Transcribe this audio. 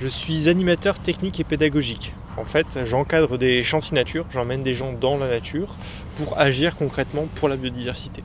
Je suis animateur technique et pédagogique. En fait, j'encadre des chantiers nature, j'emmène des gens dans la nature pour agir concrètement pour la biodiversité.